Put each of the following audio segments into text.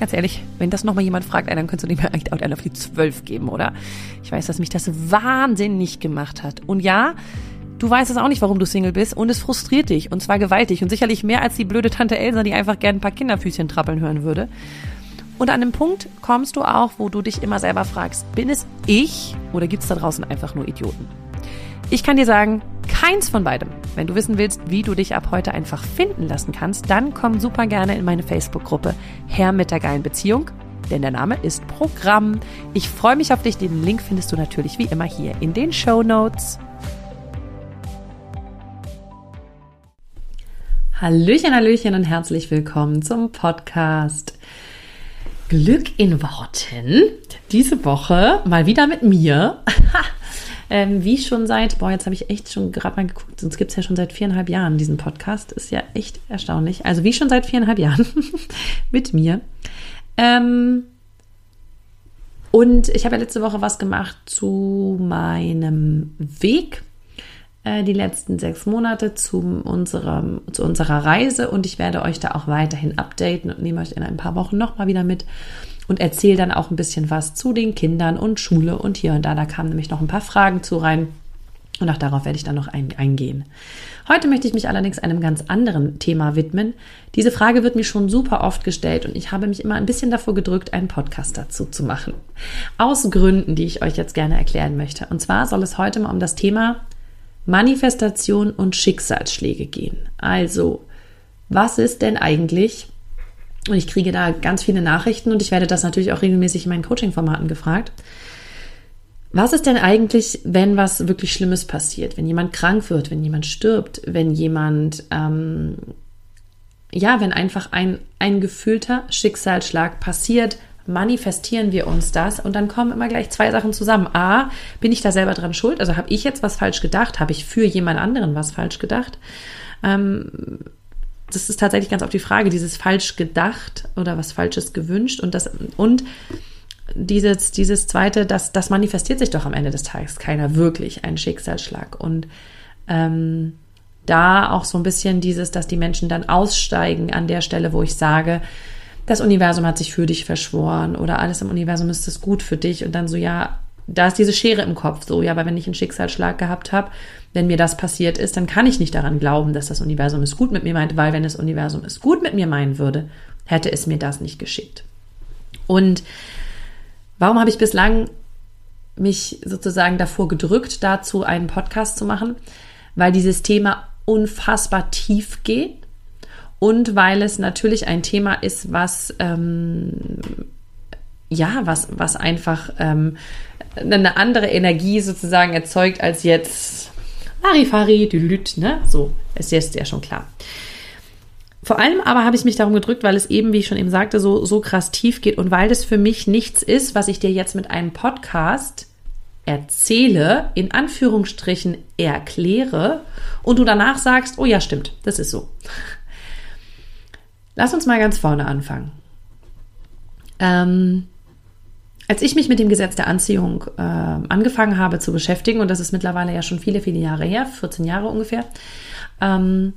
ganz ehrlich, wenn das nochmal jemand fragt, dann könntest du mir eigentlich auch einen auf die zwölf geben, oder? Ich weiß, dass mich das wahnsinnig gemacht hat. Und ja, du weißt es auch nicht, warum du Single bist und es frustriert dich und zwar gewaltig und sicherlich mehr als die blöde Tante Elsa, die einfach gern ein paar Kinderfüßchen trappeln hören würde. Und an einem Punkt kommst du auch, wo du dich immer selber fragst, bin es ich oder gibt es da draußen einfach nur Idioten? Ich kann dir sagen, keins von beidem. Wenn du wissen willst, wie du dich ab heute einfach finden lassen kannst, dann komm super gerne in meine Facebook-Gruppe Herr mit der geilen Beziehung, denn der Name ist Programm. Ich freue mich auf dich. Den Link findest du natürlich wie immer hier in den Show Notes. Hallöchen, Hallöchen und herzlich willkommen zum Podcast Glück in Worten. Diese Woche mal wieder mit mir. Ähm, wie schon seit, boah, jetzt habe ich echt schon gerade mal geguckt, sonst gibt es ja schon seit viereinhalb Jahren diesen Podcast. Ist ja echt erstaunlich. Also wie schon seit viereinhalb Jahren mit mir. Ähm, und ich habe ja letzte Woche was gemacht zu meinem Weg, äh, die letzten sechs Monate zu, unserem, zu unserer Reise. Und ich werde euch da auch weiterhin updaten und nehme euch in ein paar Wochen nochmal wieder mit und erzähle dann auch ein bisschen was zu den Kindern und Schule und hier und da. Da kamen nämlich noch ein paar Fragen zu rein. Und auch darauf werde ich dann noch ein, eingehen. Heute möchte ich mich allerdings einem ganz anderen Thema widmen. Diese Frage wird mir schon super oft gestellt und ich habe mich immer ein bisschen davor gedrückt, einen Podcast dazu zu machen. Aus Gründen, die ich euch jetzt gerne erklären möchte. Und zwar soll es heute mal um das Thema Manifestation und Schicksalsschläge gehen. Also, was ist denn eigentlich und ich kriege da ganz viele Nachrichten und ich werde das natürlich auch regelmäßig in meinen Coaching-Formaten gefragt. Was ist denn eigentlich, wenn was wirklich Schlimmes passiert? Wenn jemand krank wird, wenn jemand stirbt, wenn jemand, ähm, ja, wenn einfach ein, ein gefühlter Schicksalsschlag passiert, manifestieren wir uns das und dann kommen immer gleich zwei Sachen zusammen. A, bin ich da selber dran schuld? Also habe ich jetzt was falsch gedacht? Habe ich für jemand anderen was falsch gedacht? Ähm, das ist tatsächlich ganz oft die Frage, dieses falsch gedacht oder was Falsches gewünscht und das und dieses, dieses zweite, das, das manifestiert sich doch am Ende des Tages keiner wirklich, ein Schicksalsschlag. Und ähm, da auch so ein bisschen dieses, dass die Menschen dann aussteigen an der Stelle, wo ich sage, das Universum hat sich für dich verschworen oder alles im Universum ist es gut für dich und dann so, ja, da ist diese Schere im Kopf so, ja, aber wenn ich einen Schicksalsschlag gehabt habe, wenn mir das passiert ist, dann kann ich nicht daran glauben, dass das Universum es gut mit mir meint, weil wenn das Universum es gut mit mir meinen würde, hätte es mir das nicht geschickt. Und warum habe ich bislang mich sozusagen davor gedrückt, dazu einen Podcast zu machen? Weil dieses Thema unfassbar tief geht und weil es natürlich ein Thema ist, was ähm, ja, was, was einfach ähm, eine andere Energie sozusagen erzeugt als jetzt Larifari, Dülüt, ne? So, ist jetzt ja schon klar. Vor allem aber habe ich mich darum gedrückt, weil es eben, wie ich schon eben sagte, so, so krass tief geht und weil das für mich nichts ist, was ich dir jetzt mit einem Podcast erzähle, in Anführungsstrichen erkläre und du danach sagst, oh ja, stimmt, das ist so. Lass uns mal ganz vorne anfangen. Ähm, als ich mich mit dem Gesetz der Anziehung äh, angefangen habe zu beschäftigen, und das ist mittlerweile ja schon viele, viele Jahre her, 14 Jahre ungefähr, ähm,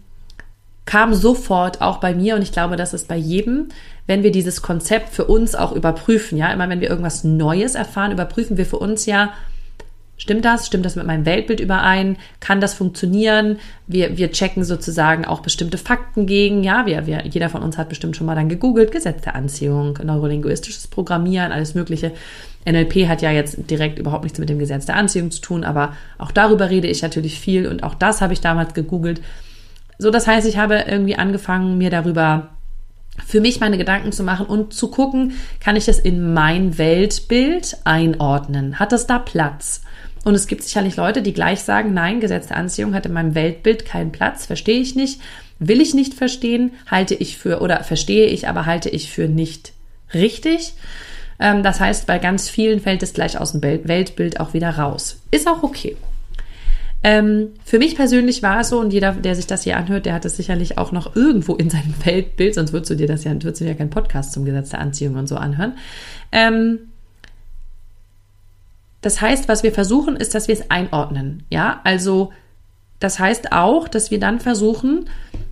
kam sofort auch bei mir, und ich glaube, das ist bei jedem, wenn wir dieses Konzept für uns auch überprüfen, ja, immer wenn wir irgendwas Neues erfahren, überprüfen wir für uns ja, Stimmt das? Stimmt das mit meinem Weltbild überein? Kann das funktionieren? Wir, wir checken sozusagen auch bestimmte Fakten gegen. Ja, wir, wir, jeder von uns hat bestimmt schon mal dann gegoogelt. Gesetz der Anziehung, neurolinguistisches Programmieren, alles Mögliche. NLP hat ja jetzt direkt überhaupt nichts mit dem Gesetz der Anziehung zu tun, aber auch darüber rede ich natürlich viel und auch das habe ich damals gegoogelt. So, das heißt, ich habe irgendwie angefangen, mir darüber für mich meine Gedanken zu machen und zu gucken, kann ich das in mein Weltbild einordnen? Hat das da Platz? Und es gibt sicherlich Leute, die gleich sagen, nein, Gesetz der Anziehung hat in meinem Weltbild keinen Platz, verstehe ich nicht, will ich nicht verstehen, halte ich für, oder verstehe ich, aber halte ich für nicht richtig. Ähm, das heißt, bei ganz vielen fällt es gleich aus dem Weltbild auch wieder raus. Ist auch okay. Ähm, für mich persönlich war es so, und jeder, der sich das hier anhört, der hat es sicherlich auch noch irgendwo in seinem Weltbild, sonst würdest du dir das ja, würdest du ja keinen Podcast zum Gesetz der Anziehung und so anhören. Das heißt, was wir versuchen, ist, dass wir es einordnen. Ja, also das heißt auch, dass wir dann versuchen,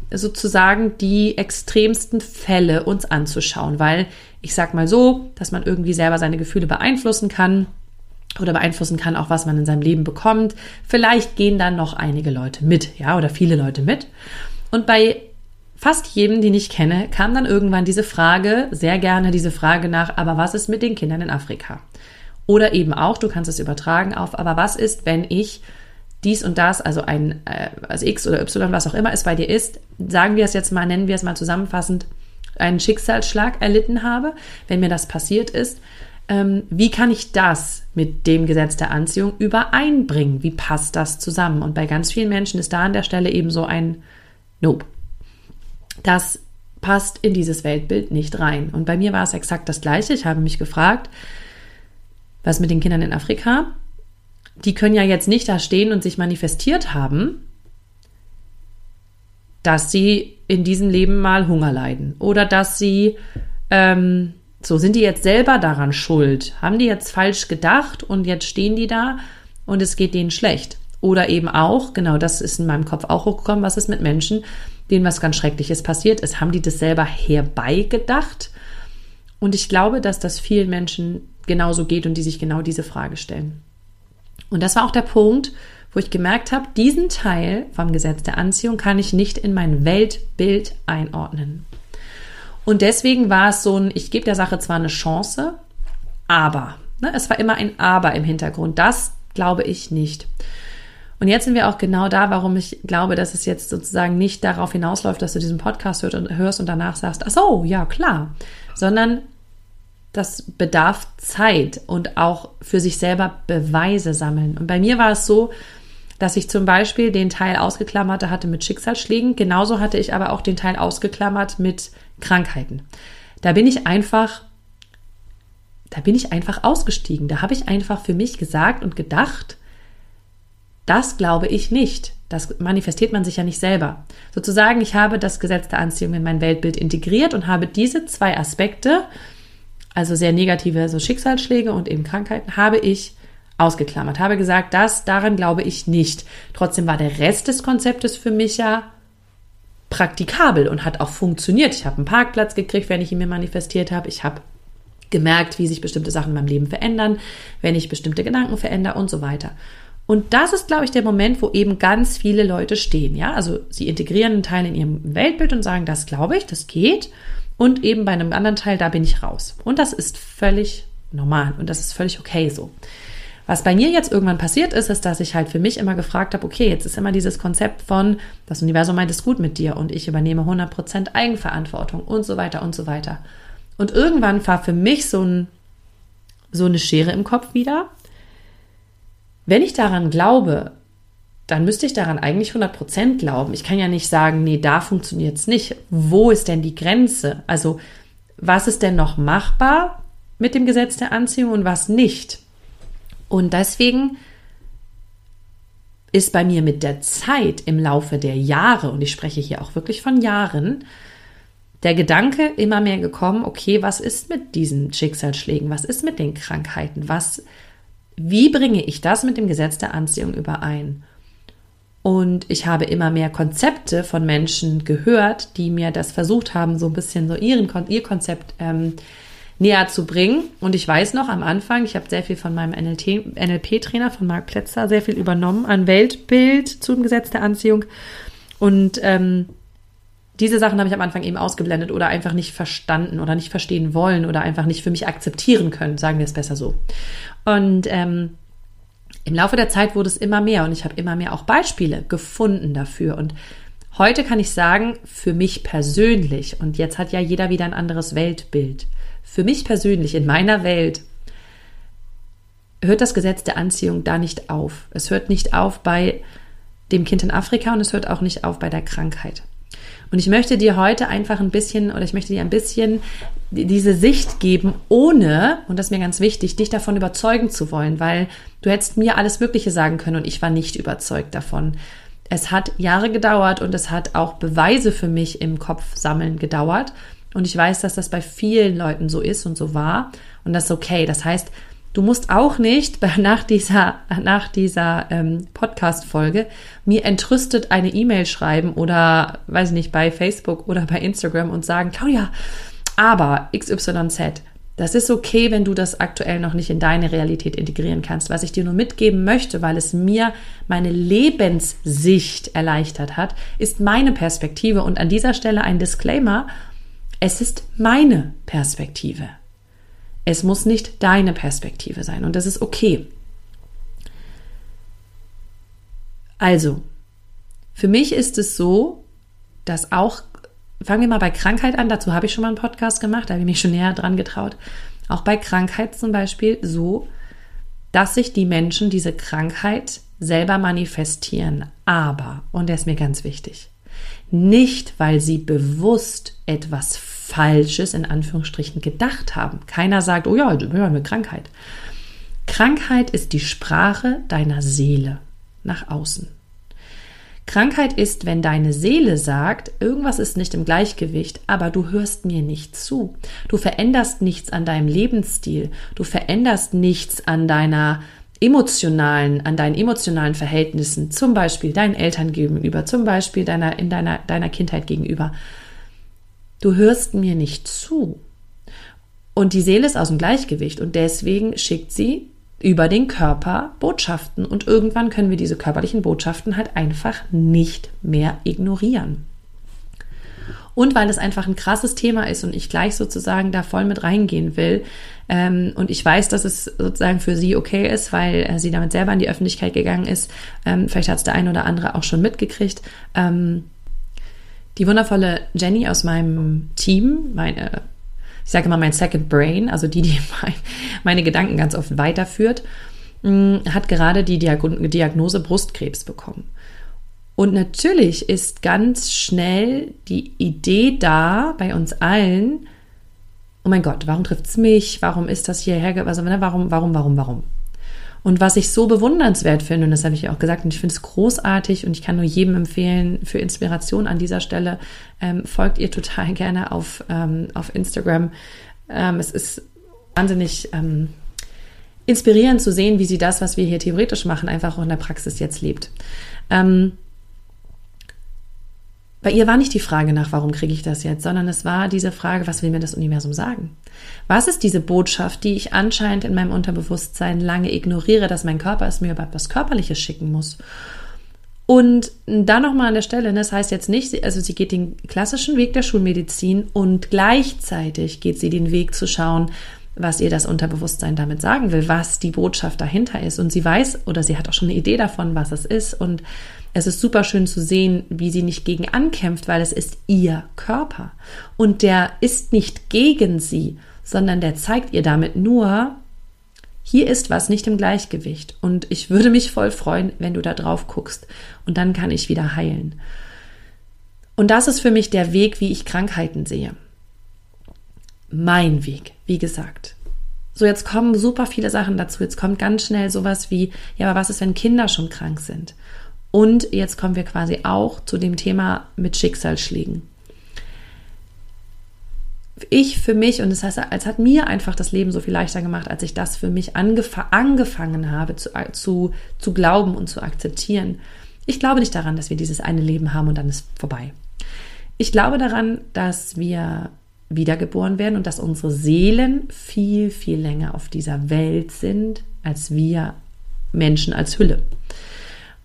sozusagen die extremsten Fälle uns anzuschauen, weil ich sag mal so, dass man irgendwie selber seine Gefühle beeinflussen kann oder beeinflussen kann, auch was man in seinem Leben bekommt. Vielleicht gehen dann noch einige Leute mit, ja, oder viele Leute mit. Und bei fast jedem, den ich kenne, kam dann irgendwann diese Frage, sehr gerne diese Frage nach, aber was ist mit den Kindern in Afrika? Oder eben auch, du kannst es übertragen auf, aber was ist, wenn ich dies und das, also ein, äh, also X oder Y, was auch immer es bei dir ist, sagen wir es jetzt mal, nennen wir es mal zusammenfassend, einen Schicksalsschlag erlitten habe, wenn mir das passiert ist, ähm, wie kann ich das mit dem Gesetz der Anziehung übereinbringen? Wie passt das zusammen? Und bei ganz vielen Menschen ist da an der Stelle eben so ein Nope. Das passt in dieses Weltbild nicht rein. Und bei mir war es exakt das Gleiche. Ich habe mich gefragt, was mit den Kindern in Afrika? Die können ja jetzt nicht da stehen und sich manifestiert haben, dass sie in diesem Leben mal Hunger leiden oder dass sie ähm, so, sind die jetzt selber daran schuld? Haben die jetzt falsch gedacht und jetzt stehen die da und es geht denen schlecht? Oder eben auch, genau das ist in meinem Kopf auch hochgekommen, was ist mit Menschen, denen was ganz Schreckliches passiert ist? Haben die das selber herbeigedacht? Und ich glaube, dass das vielen Menschen genauso geht und die sich genau diese Frage stellen. Und das war auch der Punkt, wo ich gemerkt habe, diesen Teil vom Gesetz der Anziehung kann ich nicht in mein Weltbild einordnen. Und deswegen war es so ein, ich gebe der Sache zwar eine Chance, aber, ne, es war immer ein Aber im Hintergrund. Das glaube ich nicht. Und jetzt sind wir auch genau da, warum ich glaube, dass es jetzt sozusagen nicht darauf hinausläuft, dass du diesen Podcast hörst und, danach sagst, ach so, ja klar, sondern das bedarf Zeit und auch für sich selber Beweise sammeln. Und bei mir war es so, dass ich zum Beispiel den Teil ausgeklammert hatte mit Schicksalsschlägen. Genauso hatte ich aber auch den Teil ausgeklammert mit Krankheiten. Da bin ich einfach, da bin ich einfach ausgestiegen. Da habe ich einfach für mich gesagt und gedacht, das glaube ich nicht. Das manifestiert man sich ja nicht selber. Sozusagen, ich habe das Gesetz der Anziehung in mein Weltbild integriert und habe diese zwei Aspekte, also sehr negative so Schicksalsschläge und eben Krankheiten, habe ich ausgeklammert, habe gesagt, das daran glaube ich nicht. Trotzdem war der Rest des Konzeptes für mich ja praktikabel und hat auch funktioniert. Ich habe einen Parkplatz gekriegt, wenn ich ihn mir manifestiert habe. Ich habe gemerkt, wie sich bestimmte Sachen in meinem Leben verändern, wenn ich bestimmte Gedanken verändere und so weiter. Und das ist, glaube ich, der Moment, wo eben ganz viele Leute stehen. Ja, also sie integrieren einen Teil in ihrem Weltbild und sagen, das glaube ich, das geht. Und eben bei einem anderen Teil, da bin ich raus. Und das ist völlig normal und das ist völlig okay so. Was bei mir jetzt irgendwann passiert ist, ist, dass ich halt für mich immer gefragt habe, okay, jetzt ist immer dieses Konzept von, das Universum meint es gut mit dir und ich übernehme 100% Eigenverantwortung und so weiter und so weiter. Und irgendwann war für mich so, ein, so eine Schere im Kopf wieder. Wenn ich daran glaube, dann müsste ich daran eigentlich 100% glauben. Ich kann ja nicht sagen, nee, da funktioniert es nicht. Wo ist denn die Grenze? Also, was ist denn noch machbar mit dem Gesetz der Anziehung und was nicht? Und deswegen ist bei mir mit der Zeit im Laufe der Jahre, und ich spreche hier auch wirklich von Jahren, der Gedanke immer mehr gekommen, okay, was ist mit diesen Schicksalsschlägen? Was ist mit den Krankheiten? Was, wie bringe ich das mit dem Gesetz der Anziehung überein? Und ich habe immer mehr Konzepte von Menschen gehört, die mir das versucht haben, so ein bisschen so ihren, ihr Konzept ähm, näher zu bringen. Und ich weiß noch am Anfang, ich habe sehr viel von meinem NLP-Trainer, von Marc Plätzer, sehr viel übernommen an Weltbild zum Gesetz der Anziehung. Und ähm, diese Sachen habe ich am Anfang eben ausgeblendet oder einfach nicht verstanden oder nicht verstehen wollen oder einfach nicht für mich akzeptieren können, sagen wir es besser so. Und ähm, im Laufe der Zeit wurde es immer mehr und ich habe immer mehr auch Beispiele gefunden dafür. Und heute kann ich sagen, für mich persönlich, und jetzt hat ja jeder wieder ein anderes Weltbild, für mich persönlich in meiner Welt hört das Gesetz der Anziehung da nicht auf. Es hört nicht auf bei dem Kind in Afrika und es hört auch nicht auf bei der Krankheit. Und ich möchte dir heute einfach ein bisschen oder ich möchte dir ein bisschen diese Sicht geben, ohne, und das ist mir ganz wichtig, dich davon überzeugen zu wollen, weil du hättest mir alles Mögliche sagen können und ich war nicht überzeugt davon. Es hat Jahre gedauert und es hat auch Beweise für mich im Kopf sammeln gedauert. Und ich weiß, dass das bei vielen Leuten so ist und so war. Und das ist okay. Das heißt, Du musst auch nicht nach dieser, nach dieser ähm, Podcast-Folge mir entrüstet eine E-Mail schreiben oder, weiß ich nicht, bei Facebook oder bei Instagram und sagen, Claudia, aber XYZ. Das ist okay, wenn du das aktuell noch nicht in deine Realität integrieren kannst. Was ich dir nur mitgeben möchte, weil es mir meine Lebenssicht erleichtert hat, ist meine Perspektive. Und an dieser Stelle ein Disclaimer. Es ist meine Perspektive. Es muss nicht deine Perspektive sein und das ist okay. Also, für mich ist es so, dass auch, fangen wir mal bei Krankheit an, dazu habe ich schon mal einen Podcast gemacht, da habe ich mich schon näher dran getraut. Auch bei Krankheit zum Beispiel so, dass sich die Menschen diese Krankheit selber manifestieren. Aber, und der ist mir ganz wichtig, nicht weil sie bewusst etwas Falsches in Anführungsstrichen gedacht haben. Keiner sagt, oh ja, du bist eine Krankheit. Krankheit ist die Sprache deiner Seele nach außen. Krankheit ist, wenn deine Seele sagt, irgendwas ist nicht im Gleichgewicht, aber du hörst mir nicht zu. Du veränderst nichts an deinem Lebensstil. Du veränderst nichts an deiner emotionalen, an deinen emotionalen Verhältnissen, zum Beispiel deinen Eltern gegenüber, zum Beispiel deiner, in deiner, deiner Kindheit gegenüber. Du hörst mir nicht zu. Und die Seele ist aus dem Gleichgewicht und deswegen schickt sie über den Körper Botschaften und irgendwann können wir diese körperlichen Botschaften halt einfach nicht mehr ignorieren. Und weil es einfach ein krasses Thema ist und ich gleich sozusagen da voll mit reingehen will ähm, und ich weiß, dass es sozusagen für sie okay ist, weil äh, sie damit selber in die Öffentlichkeit gegangen ist, ähm, vielleicht hat es der ein oder andere auch schon mitgekriegt, ähm, die wundervolle Jenny aus meinem Team, meine, ich sage immer mein Second Brain, also die, die meine Gedanken ganz oft weiterführt, mm, hat gerade die Diagnose Brustkrebs bekommen. Und natürlich ist ganz schnell die Idee da bei uns allen, oh mein Gott, warum trifft es mich? Warum ist das hierher? Also, warum, warum, warum, warum? Und was ich so bewundernswert finde, und das habe ich ja auch gesagt, und ich finde es großartig und ich kann nur jedem empfehlen, für Inspiration an dieser Stelle, ähm, folgt ihr total gerne auf, ähm, auf Instagram. Ähm, es ist wahnsinnig ähm, inspirierend zu sehen, wie sie das, was wir hier theoretisch machen, einfach auch in der Praxis jetzt lebt. Ähm, bei ihr war nicht die Frage nach, warum kriege ich das jetzt, sondern es war diese Frage, was will mir das Universum sagen? Was ist diese Botschaft, die ich anscheinend in meinem Unterbewusstsein lange ignoriere, dass mein Körper es mir überhaupt was Körperliches schicken muss? Und da nochmal an der Stelle, das heißt jetzt nicht, also sie geht den klassischen Weg der Schulmedizin und gleichzeitig geht sie den Weg zu schauen, was ihr das Unterbewusstsein damit sagen will, was die Botschaft dahinter ist. Und sie weiß oder sie hat auch schon eine Idee davon, was es ist. Und es ist super schön zu sehen, wie sie nicht gegen ankämpft, weil es ist ihr Körper. Und der ist nicht gegen sie, sondern der zeigt ihr damit nur, hier ist was nicht im Gleichgewicht. Und ich würde mich voll freuen, wenn du da drauf guckst. Und dann kann ich wieder heilen. Und das ist für mich der Weg, wie ich Krankheiten sehe. Mein Weg, wie gesagt. So, jetzt kommen super viele Sachen dazu. Jetzt kommt ganz schnell sowas wie, ja, aber was ist, wenn Kinder schon krank sind? Und jetzt kommen wir quasi auch zu dem Thema mit Schicksalsschlägen. Ich für mich, und das heißt, als hat mir einfach das Leben so viel leichter gemacht, als ich das für mich angef angefangen habe zu, zu, zu glauben und zu akzeptieren. Ich glaube nicht daran, dass wir dieses eine Leben haben und dann ist vorbei. Ich glaube daran, dass wir wiedergeboren werden und dass unsere Seelen viel, viel länger auf dieser Welt sind, als wir Menschen als Hülle.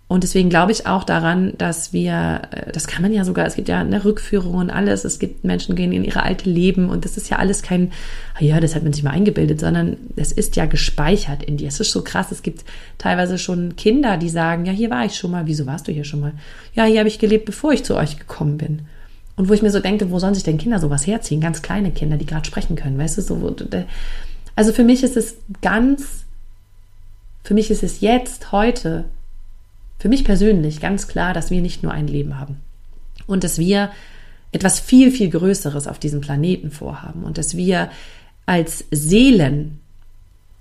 Und deswegen glaube ich auch daran, dass wir, äh, das kann man ja sogar, es gibt ja eine Rückführung und alles, es gibt Menschen gehen in ihre alte Leben und das ist ja alles kein, ah ja, das hat man sich mal eingebildet, sondern es ist ja gespeichert in dir. Es ist so krass, es gibt teilweise schon Kinder, die sagen, ja, hier war ich schon mal, wieso warst du hier schon mal? Ja, hier habe ich gelebt, bevor ich zu euch gekommen bin. Und wo ich mir so denke, wo sollen sich denn Kinder sowas herziehen? Ganz kleine Kinder, die gerade sprechen können, weißt du, so, also für mich ist es ganz, für mich ist es jetzt, heute, für mich persönlich ganz klar, dass wir nicht nur ein Leben haben. und dass wir etwas viel, viel Größeres auf diesem Planeten vorhaben und dass wir als Seelen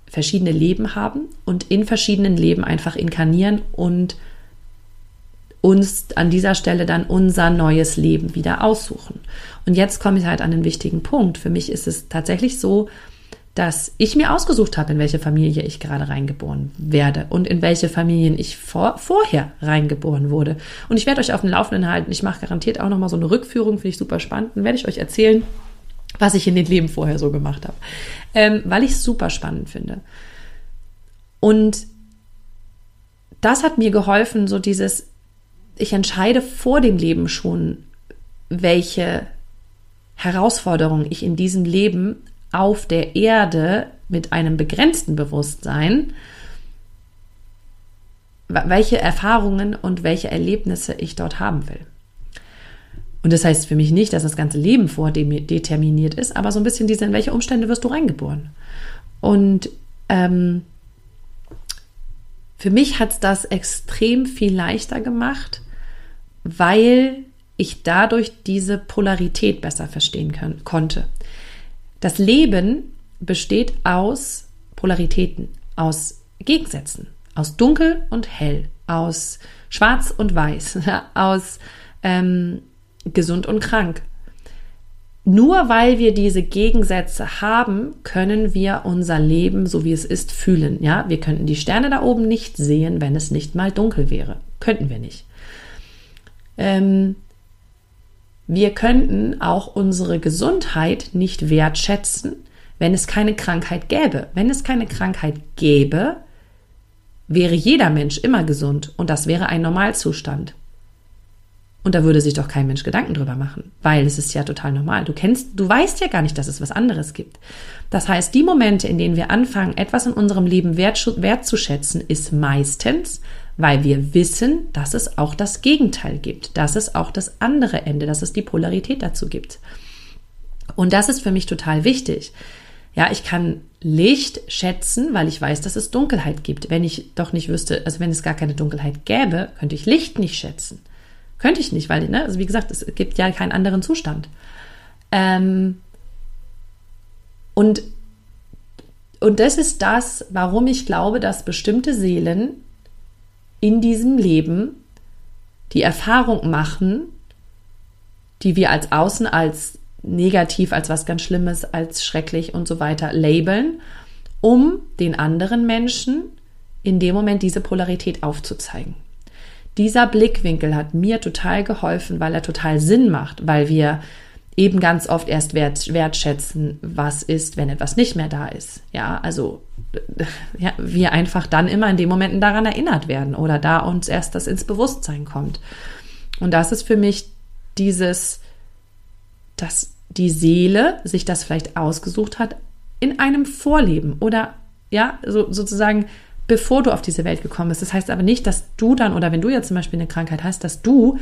verschiedene Leben haben und in verschiedenen Leben einfach inkarnieren und uns an dieser Stelle dann unser neues Leben wieder aussuchen. Und jetzt komme ich halt an den wichtigen Punkt. Für mich ist es tatsächlich so, dass ich mir ausgesucht habe, in welche Familie ich gerade reingeboren werde und in welche Familien ich vor, vorher reingeboren wurde. Und ich werde euch auf dem Laufenden halten. Ich mache garantiert auch nochmal so eine Rückführung, finde ich super spannend. Dann werde ich euch erzählen, was ich in den Leben vorher so gemacht habe. Ähm, weil ich es super spannend finde. Und das hat mir geholfen, so dieses, ich entscheide vor dem Leben schon, welche Herausforderungen ich in diesem Leben auf der Erde mit einem begrenzten Bewusstsein, welche Erfahrungen und welche Erlebnisse ich dort haben will. Und das heißt für mich nicht, dass das ganze Leben vordeterminiert ist, aber so ein bisschen diese, in welche Umstände wirst du reingeboren? Und ähm, für mich hat es das extrem viel leichter gemacht, weil ich dadurch diese Polarität besser verstehen können, konnte. Das Leben besteht aus Polaritäten, aus Gegensätzen, aus dunkel und hell, aus schwarz und weiß, aus ähm, gesund und krank. Nur weil wir diese Gegensätze haben, können wir unser Leben, so wie es ist, fühlen. Ja, wir könnten die Sterne da oben nicht sehen, wenn es nicht mal dunkel wäre. Könnten wir nicht. Ähm, wir könnten auch unsere Gesundheit nicht wertschätzen, wenn es keine Krankheit gäbe. Wenn es keine Krankheit gäbe, wäre jeder Mensch immer gesund und das wäre ein Normalzustand. Und da würde sich doch kein Mensch Gedanken drüber machen, weil es ist ja total normal. Du kennst, du weißt ja gar nicht, dass es was anderes gibt. Das heißt, die Momente, in denen wir anfangen, etwas in unserem Leben wertzuschätzen, ist meistens, weil wir wissen, dass es auch das Gegenteil gibt, dass es auch das andere Ende, dass es die Polarität dazu gibt. Und das ist für mich total wichtig. Ja, ich kann Licht schätzen, weil ich weiß, dass es Dunkelheit gibt. Wenn ich doch nicht wüsste, also wenn es gar keine Dunkelheit gäbe, könnte ich Licht nicht schätzen. Könnte ich nicht, weil, ne, also wie gesagt, es gibt ja keinen anderen Zustand. Ähm, und, und das ist das, warum ich glaube, dass bestimmte Seelen in diesem Leben die Erfahrung machen, die wir als Außen als negativ, als was ganz Schlimmes, als schrecklich und so weiter labeln, um den anderen Menschen in dem Moment diese Polarität aufzuzeigen. Dieser Blickwinkel hat mir total geholfen, weil er total Sinn macht, weil wir eben ganz oft erst wert, wertschätzen, was ist, wenn etwas nicht mehr da ist. Ja, also ja, wir einfach dann immer in den Momenten daran erinnert werden oder da uns erst das ins Bewusstsein kommt. Und das ist für mich dieses, dass die Seele sich das vielleicht ausgesucht hat in einem Vorleben oder ja, so, sozusagen bevor du auf diese Welt gekommen bist. Das heißt aber nicht, dass du dann oder wenn du jetzt zum Beispiel eine Krankheit hast, dass du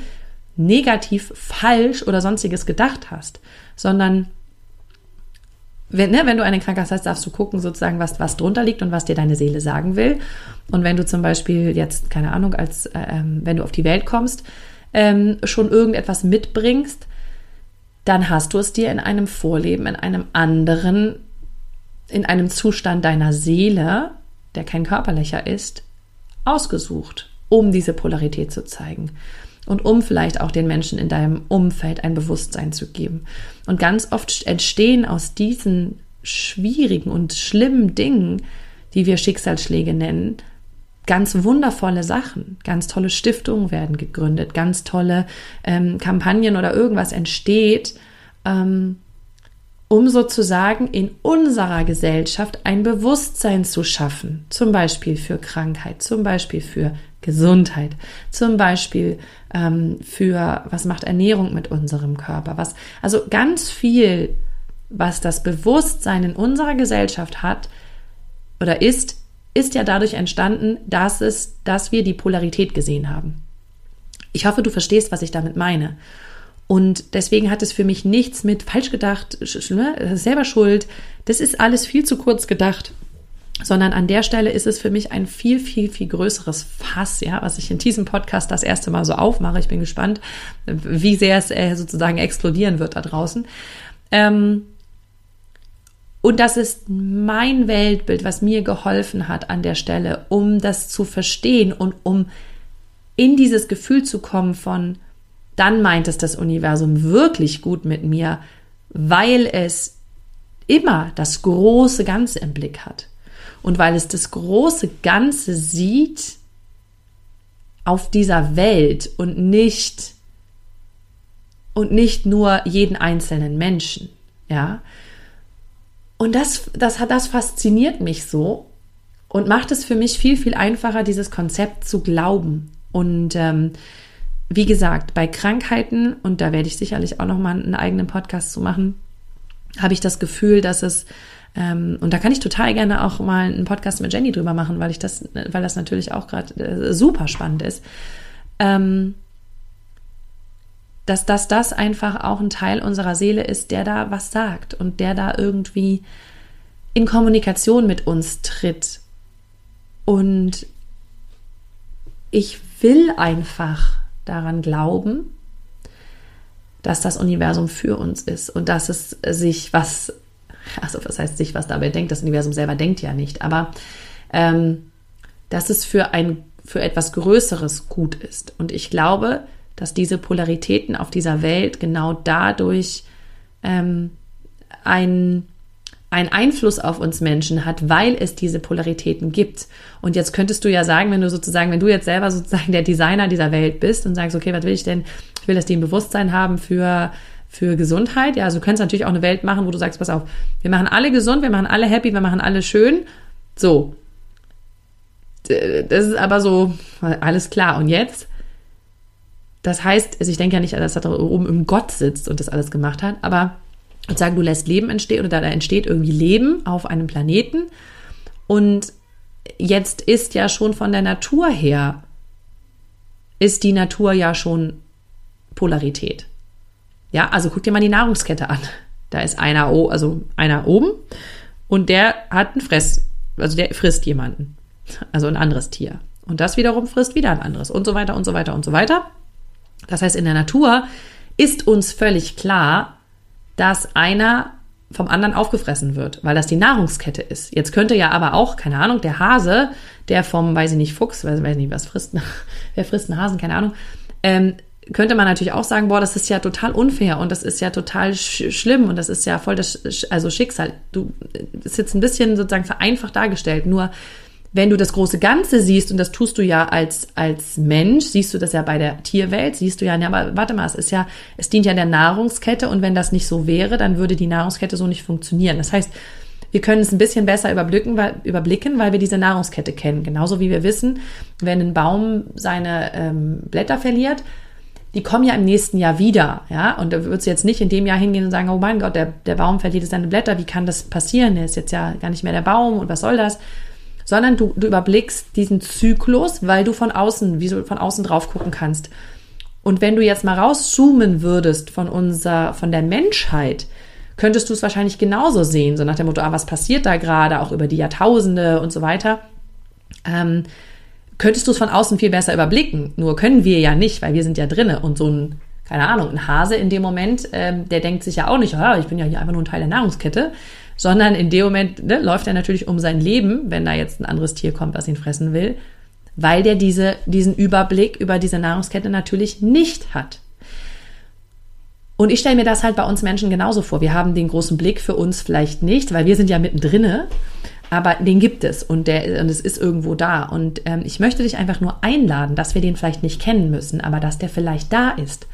negativ, falsch oder sonstiges gedacht hast, sondern wenn, ne, wenn du eine Krankheit hast, darfst du gucken, sozusagen, was, was drunter liegt und was dir deine Seele sagen will. Und wenn du zum Beispiel jetzt, keine Ahnung, als äh, ähm, wenn du auf die Welt kommst, ähm, schon irgendetwas mitbringst, dann hast du es dir in einem Vorleben, in einem anderen, in einem Zustand deiner Seele, der kein körperlicher ist, ausgesucht, um diese Polarität zu zeigen und um vielleicht auch den Menschen in deinem Umfeld ein Bewusstsein zu geben. Und ganz oft entstehen aus diesen schwierigen und schlimmen Dingen, die wir Schicksalsschläge nennen, ganz wundervolle Sachen. Ganz tolle Stiftungen werden gegründet, ganz tolle ähm, Kampagnen oder irgendwas entsteht, ähm, um sozusagen in unserer Gesellschaft ein Bewusstsein zu schaffen, zum Beispiel für Krankheit, zum Beispiel für Gesundheit, zum Beispiel ähm, für was macht Ernährung mit unserem Körper, was also ganz viel, was das Bewusstsein in unserer Gesellschaft hat oder ist, ist ja dadurch entstanden, dass es, dass wir die Polarität gesehen haben. Ich hoffe, du verstehst, was ich damit meine. Und deswegen hat es für mich nichts mit falsch gedacht, selber schuld. Das ist alles viel zu kurz gedacht. Sondern an der Stelle ist es für mich ein viel, viel, viel größeres Fass, ja, was ich in diesem Podcast das erste Mal so aufmache. Ich bin gespannt, wie sehr es äh, sozusagen explodieren wird da draußen. Ähm, und das ist mein Weltbild, was mir geholfen hat an der Stelle, um das zu verstehen und um in dieses Gefühl zu kommen von, dann meint es das Universum wirklich gut mit mir, weil es immer das große Ganze im Blick hat. Und weil es das große Ganze sieht auf dieser Welt und nicht und nicht nur jeden einzelnen Menschen, ja. Und das, das hat, das fasziniert mich so und macht es für mich viel, viel einfacher, dieses Konzept zu glauben. Und ähm, wie gesagt, bei Krankheiten, und da werde ich sicherlich auch nochmal einen eigenen Podcast zu machen, habe ich das Gefühl, dass es, und da kann ich total gerne auch mal einen Podcast mit Jenny drüber machen, weil ich das, weil das natürlich auch gerade äh, super spannend ist, ähm, dass, dass das einfach auch ein Teil unserer Seele ist, der da was sagt und der da irgendwie in Kommunikation mit uns tritt. Und ich will einfach daran glauben, dass das Universum für uns ist und dass es sich was, also was heißt sich was dabei denkt, das Universum selber denkt ja nicht, aber ähm, dass es für ein, für etwas Größeres gut ist. Und ich glaube, dass diese Polaritäten auf dieser Welt genau dadurch ähm, ein einen Einfluss auf uns Menschen hat, weil es diese Polaritäten gibt. Und jetzt könntest du ja sagen, wenn du sozusagen, wenn du jetzt selber sozusagen der Designer dieser Welt bist und sagst, okay, was will ich denn? Ich will, dass die ein Bewusstsein haben für für Gesundheit. Ja, also du könntest natürlich auch eine Welt machen, wo du sagst, pass auf, wir machen alle gesund, wir machen alle happy, wir machen alle schön. So. Das ist aber so, alles klar. Und jetzt? Das heißt, also ich denke ja nicht, dass da oben im Gott sitzt und das alles gemacht hat, aber und sagen, du lässt Leben entstehen oder da entsteht irgendwie Leben auf einem Planeten. Und jetzt ist ja schon von der Natur her, ist die Natur ja schon Polarität. Ja, also guck dir mal die Nahrungskette an. Da ist einer, also einer oben und der hat ein Fress, also der frisst jemanden, also ein anderes Tier. Und das wiederum frisst wieder ein anderes und so weiter und so weiter und so weiter. Das heißt, in der Natur ist uns völlig klar, dass einer vom anderen aufgefressen wird, weil das die Nahrungskette ist. Jetzt könnte ja aber auch, keine Ahnung, der Hase, der vom, weiß ich nicht, Fuchs, weiß, weiß nicht, was frisst, wer frisst einen Hasen, keine Ahnung, ähm, könnte man natürlich auch sagen, boah, das ist ja total unfair und das ist ja total sch schlimm und das ist ja voll das, also Schicksal. Du, das ist jetzt ein bisschen sozusagen vereinfacht dargestellt, nur wenn du das große Ganze siehst, und das tust du ja als, als Mensch, siehst du das ja bei der Tierwelt, siehst du ja, ja, aber warte mal, es ist ja, es dient ja der Nahrungskette und wenn das nicht so wäre, dann würde die Nahrungskette so nicht funktionieren. Das heißt, wir können es ein bisschen besser überblicken weil, überblicken, weil wir diese Nahrungskette kennen. Genauso wie wir wissen, wenn ein Baum seine ähm, Blätter verliert, die kommen ja im nächsten Jahr wieder, ja, und da würdest du jetzt nicht in dem Jahr hingehen und sagen, oh mein Gott, der, der Baum verliert seine Blätter, wie kann das passieren? Der ist jetzt ja gar nicht mehr der Baum und was soll das? sondern du, du überblickst diesen Zyklus, weil du von außen, wie du von außen drauf gucken kannst. Und wenn du jetzt mal rauszoomen würdest von unser, von der Menschheit, könntest du es wahrscheinlich genauso sehen, so nach dem Motto, ah, was passiert da gerade, auch über die Jahrtausende und so weiter. Ähm, könntest du es von außen viel besser überblicken. Nur können wir ja nicht, weil wir sind ja drinne und so ein, keine Ahnung, ein Hase in dem Moment, ähm, der denkt sich ja auch nicht, ja, ich bin ja hier einfach nur ein Teil der Nahrungskette, sondern in dem Moment ne, läuft er natürlich um sein Leben, wenn da jetzt ein anderes Tier kommt, was ihn fressen will, weil der diese, diesen Überblick über diese Nahrungskette natürlich nicht hat. Und ich stelle mir das halt bei uns Menschen genauso vor. Wir haben den großen Blick für uns vielleicht nicht, weil wir sind ja mittendrin, aber den gibt es und der und es ist irgendwo da. Und ähm, ich möchte dich einfach nur einladen, dass wir den vielleicht nicht kennen müssen, aber dass der vielleicht da ist,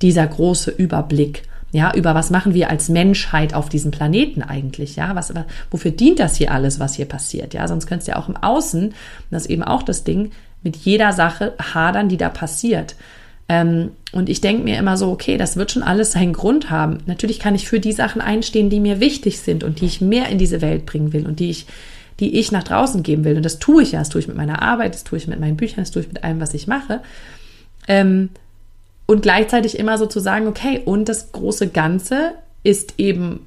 dieser große Überblick ja, über was machen wir als Menschheit auf diesem Planeten eigentlich? Ja, was, wofür dient das hier alles, was hier passiert? Ja, sonst könntest du ja auch im Außen, das ist eben auch das Ding, mit jeder Sache hadern, die da passiert. Ähm, und ich denke mir immer so, okay, das wird schon alles seinen Grund haben. Natürlich kann ich für die Sachen einstehen, die mir wichtig sind und die ich mehr in diese Welt bringen will und die ich, die ich nach draußen geben will. Und das tue ich ja, das tue ich mit meiner Arbeit, das tue ich mit meinen Büchern, das tue ich mit allem, was ich mache. Ähm, und gleichzeitig immer so zu sagen, okay, und das große Ganze ist eben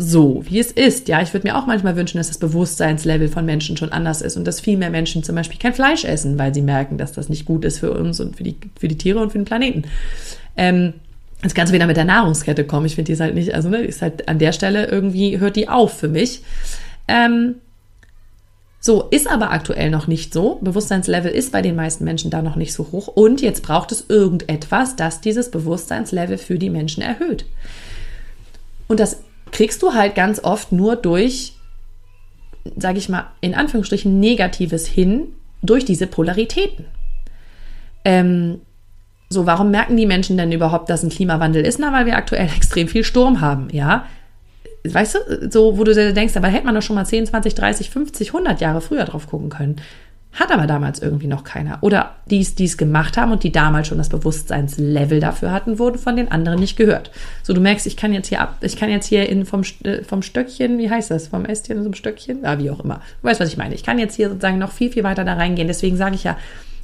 so, wie es ist. Ja, ich würde mir auch manchmal wünschen, dass das Bewusstseinslevel von Menschen schon anders ist und dass viel mehr Menschen zum Beispiel kein Fleisch essen, weil sie merken, dass das nicht gut ist für uns und für die, für die Tiere und für den Planeten. Ähm, das Ganze wieder mit der Nahrungskette kommen. Ich finde die ist halt nicht, also ne, ist halt an der Stelle irgendwie hört die auf für mich. Ähm, so, ist aber aktuell noch nicht so. Bewusstseinslevel ist bei den meisten Menschen da noch nicht so hoch. Und jetzt braucht es irgendetwas, das dieses Bewusstseinslevel für die Menschen erhöht. Und das kriegst du halt ganz oft nur durch, sage ich mal, in Anführungsstrichen Negatives hin, durch diese Polaritäten. Ähm, so, warum merken die Menschen denn überhaupt, dass ein Klimawandel ist? Na, weil wir aktuell extrem viel Sturm haben, ja. Weißt du, so, wo du denkst, aber hätte man doch schon mal 10, 20, 30, 50, 100 Jahre früher drauf gucken können. Hat aber damals irgendwie noch keiner. Oder die es gemacht haben und die damals schon das Bewusstseinslevel dafür hatten, wurden von den anderen nicht gehört. So, du merkst, ich kann jetzt hier ab, ich kann jetzt hier in vom, äh, vom Stöckchen, wie heißt das? Vom Ästchen zum Stöckchen? Ah, wie auch immer. Du weißt, was ich meine. Ich kann jetzt hier sozusagen noch viel, viel weiter da reingehen. Deswegen sage ich ja,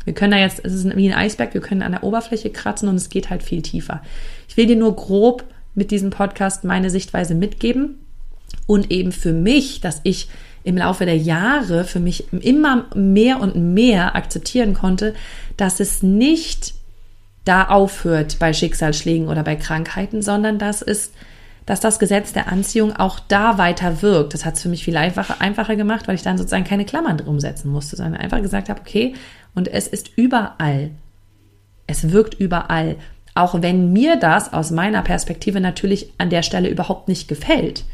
wir können da jetzt, es ist wie ein Eisberg, wir können an der Oberfläche kratzen und es geht halt viel tiefer. Ich will dir nur grob mit diesem Podcast meine Sichtweise mitgeben und eben für mich, dass ich im Laufe der Jahre für mich immer mehr und mehr akzeptieren konnte, dass es nicht da aufhört bei Schicksalsschlägen oder bei Krankheiten, sondern dass es dass das Gesetz der Anziehung auch da weiter wirkt. Das hat es für mich viel einfacher, einfacher gemacht, weil ich dann sozusagen keine Klammern drum setzen musste, sondern einfach gesagt habe, okay, und es ist überall. Es wirkt überall. Auch wenn mir das aus meiner Perspektive natürlich an der Stelle überhaupt nicht gefällt.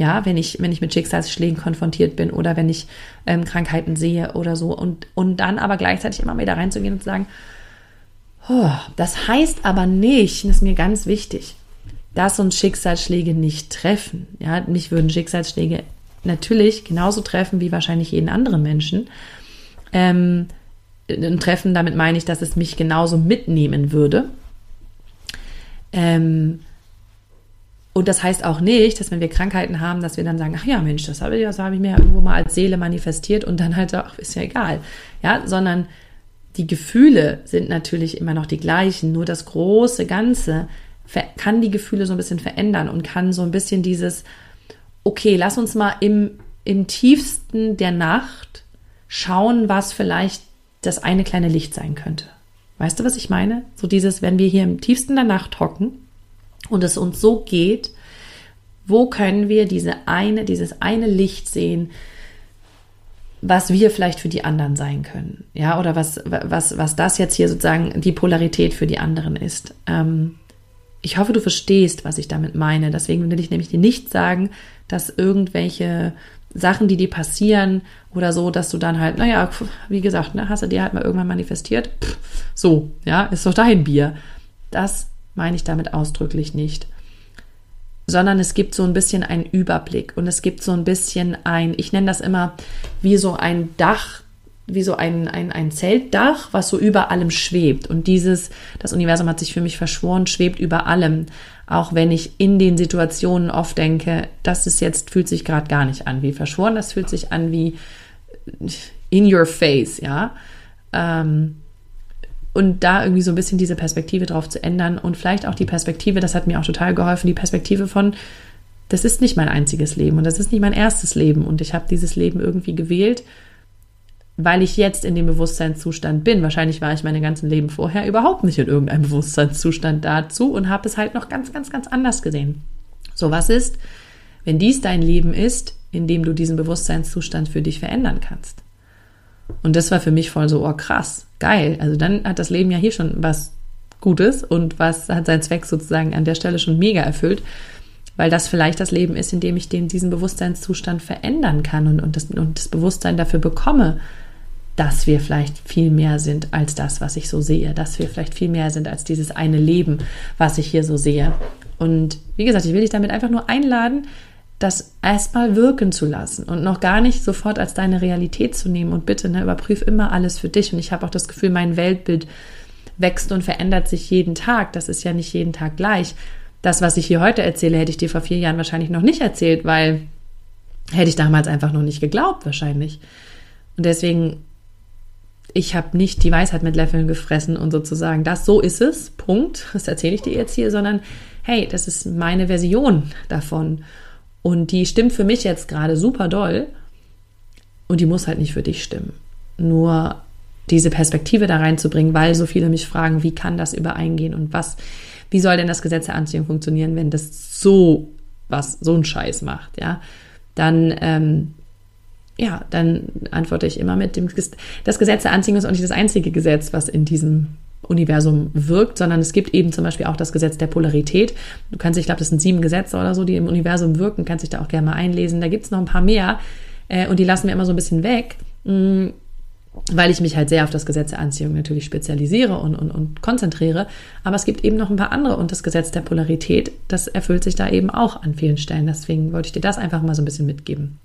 Ja, wenn ich, wenn ich mit Schicksalsschlägen konfrontiert bin oder wenn ich ähm, Krankheiten sehe oder so. Und, und dann aber gleichzeitig immer wieder reinzugehen und zu sagen, oh, das heißt aber nicht, das ist mir ganz wichtig, dass uns Schicksalsschläge nicht treffen. Ja, mich würden Schicksalsschläge natürlich genauso treffen wie wahrscheinlich jeden anderen Menschen. Ähm, treffen, damit meine ich, dass es mich genauso mitnehmen würde. Ähm, und das heißt auch nicht, dass wenn wir Krankheiten haben, dass wir dann sagen, ach ja, Mensch, das habe ich, das habe ich mir irgendwo mal als Seele manifestiert und dann halt, ach, ist ja egal. Ja, sondern die Gefühle sind natürlich immer noch die gleichen, nur das große Ganze kann die Gefühle so ein bisschen verändern und kann so ein bisschen dieses, okay, lass uns mal im, im tiefsten der Nacht schauen, was vielleicht das eine kleine Licht sein könnte. Weißt du, was ich meine? So dieses, wenn wir hier im tiefsten der Nacht hocken und es uns so geht, wo können wir diese eine, dieses eine Licht sehen, was wir vielleicht für die anderen sein können, ja, oder was, was, was das jetzt hier sozusagen die Polarität für die anderen ist. Ähm, ich hoffe, du verstehst, was ich damit meine. Deswegen will ich nämlich dir nicht sagen, dass irgendwelche Sachen, die dir passieren oder so, dass du dann halt, naja, wie gesagt, ne, hast du dir halt mal irgendwann manifestiert. Pff, so, ja, ist doch dein Bier. Das meine ich damit ausdrücklich nicht. Sondern es gibt so ein bisschen einen Überblick und es gibt so ein bisschen ein, ich nenne das immer wie so ein Dach, wie so ein, ein, ein Zeltdach, was so über allem schwebt. Und dieses, das Universum hat sich für mich verschworen, schwebt über allem. Auch wenn ich in den Situationen oft denke, das ist jetzt, fühlt sich gerade gar nicht an wie verschworen, das fühlt sich an wie in your face, ja. Ähm, und da irgendwie so ein bisschen diese Perspektive drauf zu ändern und vielleicht auch die Perspektive, das hat mir auch total geholfen, die Perspektive von, das ist nicht mein einziges Leben und das ist nicht mein erstes Leben und ich habe dieses Leben irgendwie gewählt, weil ich jetzt in dem Bewusstseinszustand bin. Wahrscheinlich war ich meine ganzen Leben vorher überhaupt nicht in irgendeinem Bewusstseinszustand dazu und habe es halt noch ganz, ganz, ganz anders gesehen. So was ist, wenn dies dein Leben ist, in dem du diesen Bewusstseinszustand für dich verändern kannst? Und das war für mich voll so, oh krass, geil. Also dann hat das Leben ja hier schon was Gutes und was hat seinen Zweck sozusagen an der Stelle schon mega erfüllt, weil das vielleicht das Leben ist, in dem ich den, diesen Bewusstseinszustand verändern kann und, und, das, und das Bewusstsein dafür bekomme, dass wir vielleicht viel mehr sind als das, was ich so sehe, dass wir vielleicht viel mehr sind als dieses eine Leben, was ich hier so sehe. Und wie gesagt, ich will dich damit einfach nur einladen, das erstmal wirken zu lassen und noch gar nicht sofort als deine Realität zu nehmen. Und bitte, ne, überprüf immer alles für dich. Und ich habe auch das Gefühl, mein Weltbild wächst und verändert sich jeden Tag. Das ist ja nicht jeden Tag gleich. Das, was ich hier heute erzähle, hätte ich dir vor vier Jahren wahrscheinlich noch nicht erzählt, weil hätte ich damals einfach noch nicht geglaubt, wahrscheinlich. Und deswegen, ich habe nicht die Weisheit mit Löffeln gefressen und sozusagen, das so ist es, Punkt, das erzähle ich dir jetzt hier, sondern hey, das ist meine Version davon. Und die stimmt für mich jetzt gerade super doll und die muss halt nicht für dich stimmen. Nur diese Perspektive da reinzubringen, weil so viele mich fragen, wie kann das übereingehen und was, wie soll denn das Gesetz der Anziehung funktionieren, wenn das so was, so ein Scheiß macht, ja, dann, ähm, ja, dann antworte ich immer mit dem, das Gesetz der Anziehung ist auch nicht das einzige Gesetz, was in diesem Universum wirkt, sondern es gibt eben zum Beispiel auch das Gesetz der Polarität. Du kannst, ich glaube, das sind sieben Gesetze oder so, die im Universum wirken, kannst dich da auch gerne mal einlesen. Da gibt es noch ein paar mehr äh, und die lassen wir immer so ein bisschen weg. Mh, mm, weil ich mich halt sehr auf das Gesetz der Anziehung natürlich spezialisiere und, und, und konzentriere. Aber es gibt eben noch ein paar andere und das Gesetz der Polarität, das erfüllt sich da eben auch an vielen Stellen. Deswegen wollte ich dir das einfach mal so ein bisschen mitgeben.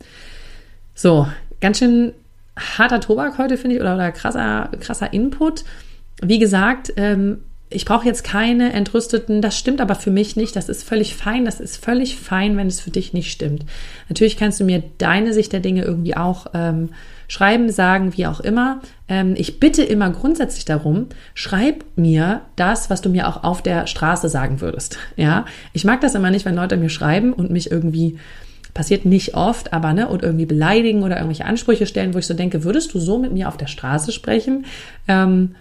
So, ganz schön harter Tobak heute, finde ich, oder, oder krasser, krasser Input. Wie gesagt, ähm, ich brauche jetzt keine entrüsteten, das stimmt aber für mich nicht, das ist völlig fein, das ist völlig fein, wenn es für dich nicht stimmt. Natürlich kannst du mir deine Sicht der Dinge irgendwie auch ähm, schreiben, sagen, wie auch immer. Ähm, ich bitte immer grundsätzlich darum, schreib mir das, was du mir auch auf der Straße sagen würdest. Ja, ich mag das immer nicht, wenn Leute mir schreiben und mich irgendwie passiert nicht oft, aber ne, und irgendwie beleidigen oder irgendwelche Ansprüche stellen, wo ich so denke, würdest du so mit mir auf der Straße sprechen? Ähm,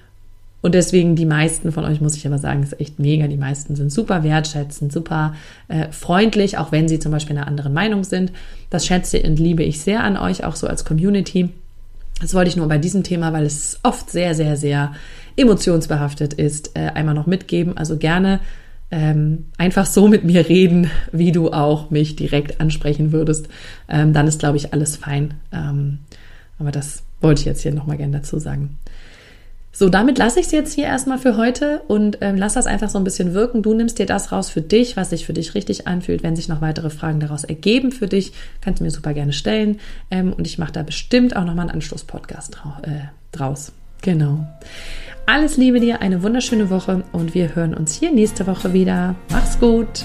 und deswegen die meisten von euch, muss ich aber sagen, ist echt mega. Die meisten sind super wertschätzend, super äh, freundlich, auch wenn sie zum Beispiel einer anderen Meinung sind. Das schätze und liebe ich sehr an euch, auch so als Community. Das wollte ich nur bei diesem Thema, weil es oft sehr, sehr, sehr emotionsbehaftet ist, äh, einmal noch mitgeben. Also gerne ähm, einfach so mit mir reden, wie du auch mich direkt ansprechen würdest. Ähm, dann ist, glaube ich, alles fein. Ähm, aber das wollte ich jetzt hier nochmal gerne dazu sagen. So, damit lasse ich es jetzt hier erstmal für heute und ähm, lass das einfach so ein bisschen wirken. Du nimmst dir das raus für dich, was sich für dich richtig anfühlt. Wenn sich noch weitere Fragen daraus ergeben für dich, kannst du mir super gerne stellen. Ähm, und ich mache da bestimmt auch nochmal einen Anschlusspodcast äh, draus. Genau. Alles Liebe dir, eine wunderschöne Woche und wir hören uns hier nächste Woche wieder. Mach's gut.